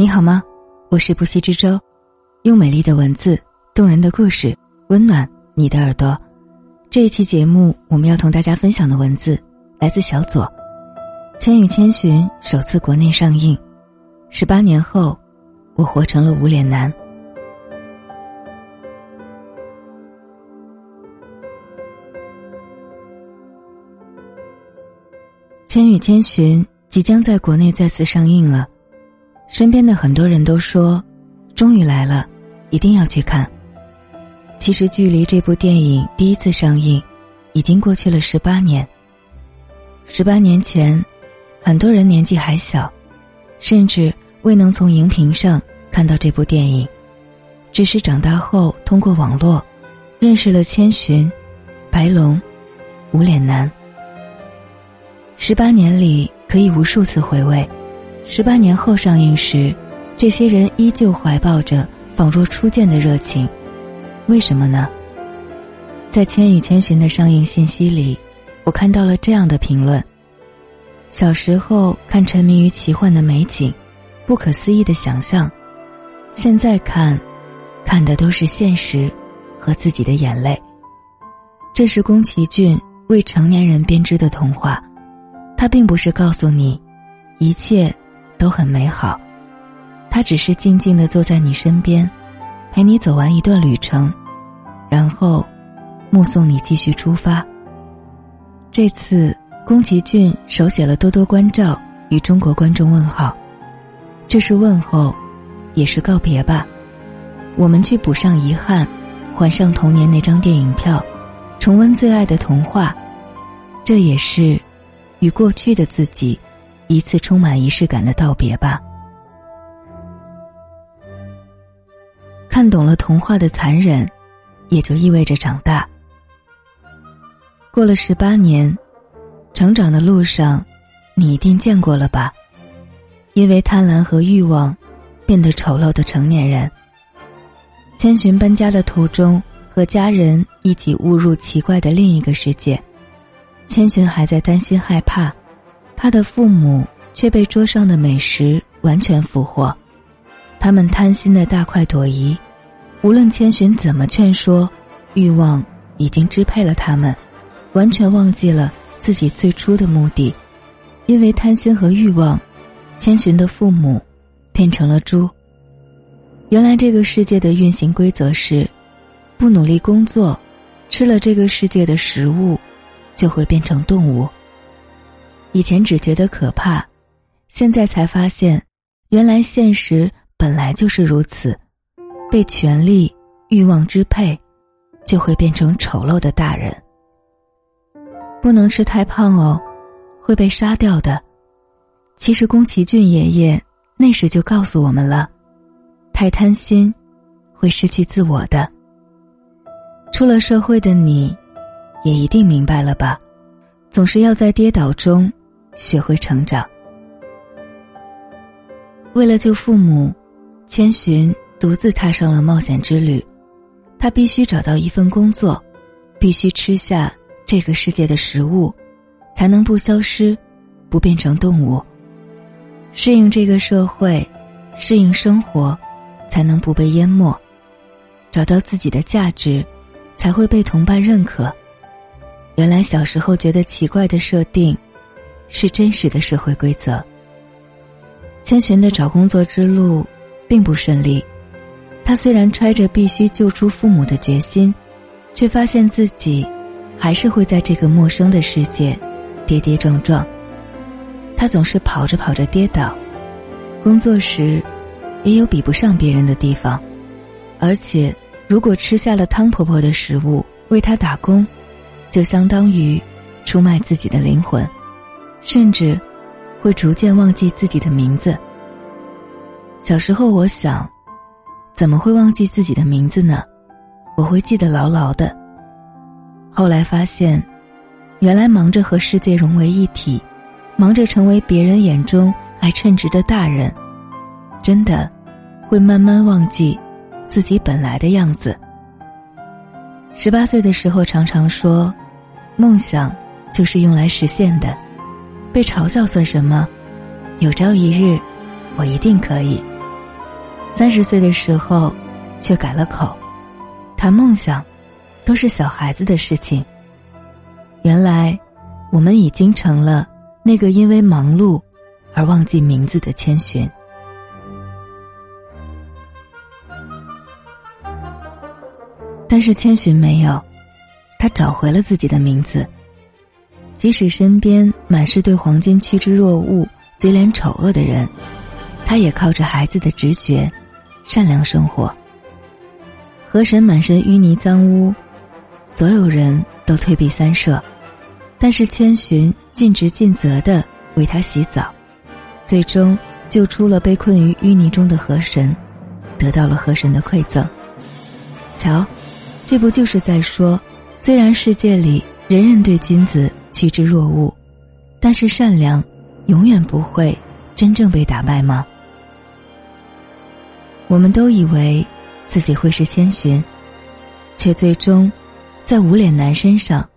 你好吗？我是不息之舟，用美丽的文字、动人的故事温暖你的耳朵。这一期节目，我们要同大家分享的文字来自小左，《千与千寻》首次国内上映，十八年后，我活成了无脸男。《千与千寻》即将在国内再次上映了。身边的很多人都说，终于来了，一定要去看。其实距离这部电影第一次上映，已经过去了十八年。十八年前，很多人年纪还小，甚至未能从荧屏上看到这部电影，只是长大后通过网络，认识了千寻、白龙、无脸男。十八年里，可以无数次回味。十八年后上映时，这些人依旧怀抱着仿若初见的热情，为什么呢？在《千与千寻》的上映信息里，我看到了这样的评论：小时候看沉迷于奇幻的美景，不可思议的想象，现在看，看的都是现实和自己的眼泪。这是宫崎骏为成年人编织的童话，他并不是告诉你，一切。都很美好，他只是静静的坐在你身边，陪你走完一段旅程，然后目送你继续出发。这次宫崎骏手写了多多关照与中国观众问好，这是问候，也是告别吧。我们去补上遗憾，还上童年那张电影票，重温最爱的童话，这也是与过去的自己。一次充满仪式感的道别吧。看懂了童话的残忍，也就意味着长大。过了十八年，成长的路上，你一定见过了吧？因为贪婪和欲望，变得丑陋的成年人。千寻搬家的途中，和家人一起误入奇怪的另一个世界。千寻还在担心害怕。他的父母却被桌上的美食完全俘获，他们贪心的大快朵颐，无论千寻怎么劝说，欲望已经支配了他们，完全忘记了自己最初的目的。因为贪心和欲望，千寻的父母变成了猪。原来这个世界的运行规则是：不努力工作，吃了这个世界的食物，就会变成动物。以前只觉得可怕，现在才发现，原来现实本来就是如此。被权力、欲望支配，就会变成丑陋的大人。不能吃太胖哦，会被杀掉的。其实宫崎骏爷爷那时就告诉我们了：太贪心，会失去自我的。出了社会的你，也一定明白了吧？总是要在跌倒中。学会成长。为了救父母，千寻独自踏上了冒险之旅。他必须找到一份工作，必须吃下这个世界的食物，才能不消失，不变成动物。适应这个社会，适应生活，才能不被淹没。找到自己的价值，才会被同伴认可。原来小时候觉得奇怪的设定。是真实的社会规则。千寻的找工作之路并不顺利，他虽然揣着必须救出父母的决心，却发现自己还是会在这个陌生的世界跌跌撞撞。他总是跑着跑着跌倒，工作时也有比不上别人的地方，而且如果吃下了汤婆婆的食物为他打工，就相当于出卖自己的灵魂。甚至，会逐渐忘记自己的名字。小时候，我想，怎么会忘记自己的名字呢？我会记得牢牢的。后来发现，原来忙着和世界融为一体，忙着成为别人眼中还称职的大人，真的，会慢慢忘记自己本来的样子。十八岁的时候，常常说，梦想就是用来实现的。被嘲笑算什么？有朝一日，我一定可以。三十岁的时候，却改了口，谈梦想，都是小孩子的事情。原来，我们已经成了那个因为忙碌而忘记名字的千寻。但是千寻没有，他找回了自己的名字。即使身边满是对黄金趋之若鹜、嘴脸丑恶的人，他也靠着孩子的直觉，善良生活。河神满身淤泥脏污，所有人都退避三舍，但是千寻尽职尽责的为他洗澡，最终救出了被困于淤泥中的河神，得到了河神的馈赠。瞧。这不就是在说，虽然世界里人人对金子趋之若鹜，但是善良永远不会真正被打败吗？我们都以为自己会是千寻，却最终在无脸男身上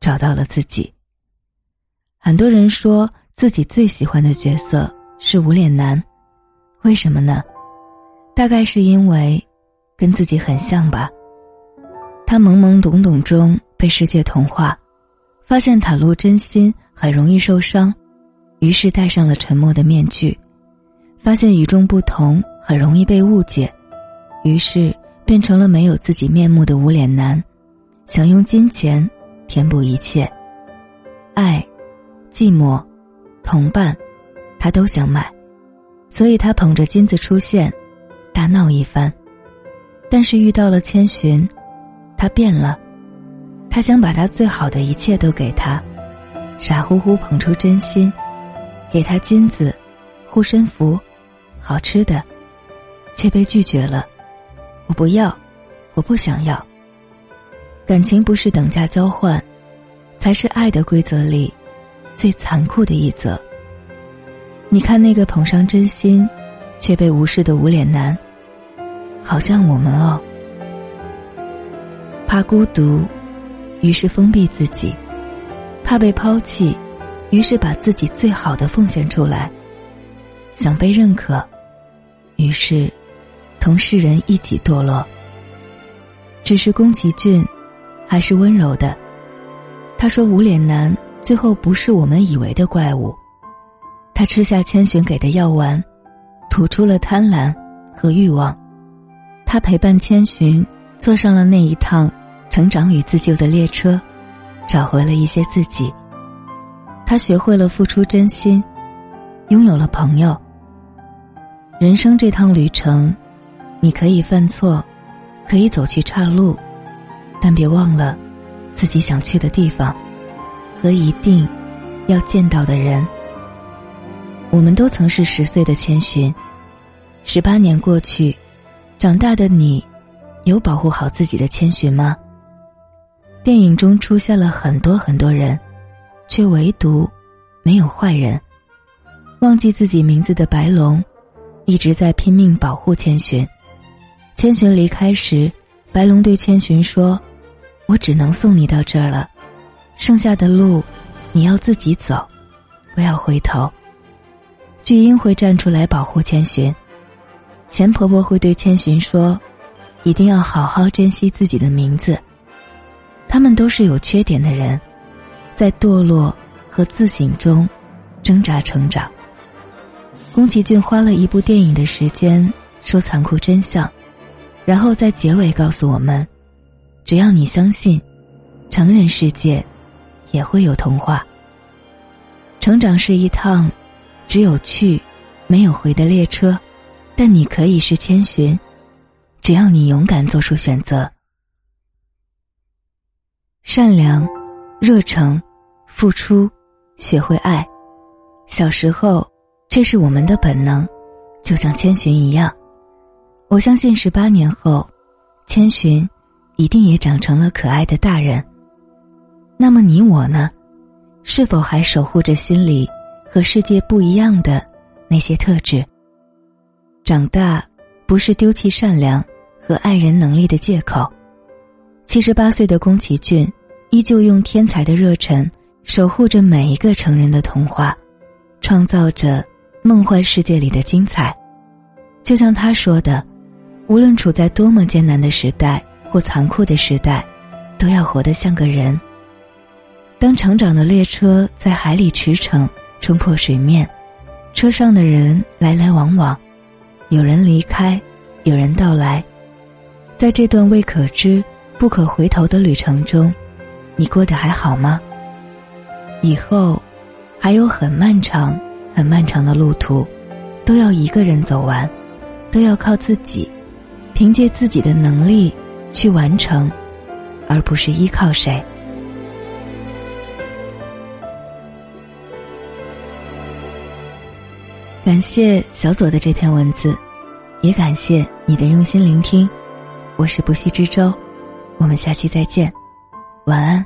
找到了自己。很多人说自己最喜欢的角色是无脸男，为什么呢？大概是因为跟自己很像吧。他懵懵懂懂中被世界同化，发现袒露真心很容易受伤，于是戴上了沉默的面具；发现与众不同很容易被误解，于是变成了没有自己面目的无脸男，想用金钱填补一切，爱、寂寞、同伴，他都想买，所以他捧着金子出现，大闹一番，但是遇到了千寻。他变了，他想把他最好的一切都给他，傻乎乎捧出真心，给他金子、护身符、好吃的，却被拒绝了。我不要，我不想要。感情不是等价交换，才是爱的规则里最残酷的一则。你看那个捧上真心，却被无视的无脸男，好像我们哦。怕孤独，于是封闭自己；怕被抛弃，于是把自己最好的奉献出来；想被认可，于是同世人一起堕落。只是宫崎骏还是温柔的，他说：“无脸男最后不是我们以为的怪物。”他吃下千寻给的药丸，吐出了贪婪和欲望。他陪伴千寻坐上了那一趟。成长与自救的列车，找回了一些自己。他学会了付出真心，拥有了朋友。人生这趟旅程，你可以犯错，可以走去岔路，但别忘了自己想去的地方和一定要见到的人。我们都曾是十岁的千寻，十八年过去，长大的你，有保护好自己的千寻吗？电影中出现了很多很多人，却唯独没有坏人。忘记自己名字的白龙，一直在拼命保护千寻。千寻离开时，白龙对千寻说：“我只能送你到这儿了，剩下的路你要自己走，不要回头。”巨婴会站出来保护千寻，钱婆婆会对千寻说：“一定要好好珍惜自己的名字。”他们都是有缺点的人，在堕落和自省中挣扎成长。宫崎骏花了一部电影的时间说残酷真相，然后在结尾告诉我们：只要你相信，成人世界也会有童话。成长是一趟只有去没有回的列车，但你可以是千寻，只要你勇敢做出选择。善良、热诚、付出，学会爱。小时候，这是我们的本能，就像千寻一样。我相信十八年后，千寻一定也长成了可爱的大人。那么你我呢？是否还守护着心里和世界不一样的那些特质？长大不是丢弃善良和爱人能力的借口。七十八岁的宫崎骏，依旧用天才的热忱守护着每一个成人的童话，创造着梦幻世界里的精彩。就像他说的，无论处在多么艰难的时代或残酷的时代，都要活得像个人。当成长的列车在海里驰骋，冲破水面，车上的人来来往往，有人离开，有人到来，在这段未可知、不可回头的旅程中，你过得还好吗？以后，还有很漫长、很漫长的路途，都要一个人走完，都要靠自己，凭借自己的能力去完成，而不是依靠谁。感谢小左的这篇文字，也感谢你的用心聆听。我是不息之舟，我们下期再见，晚安。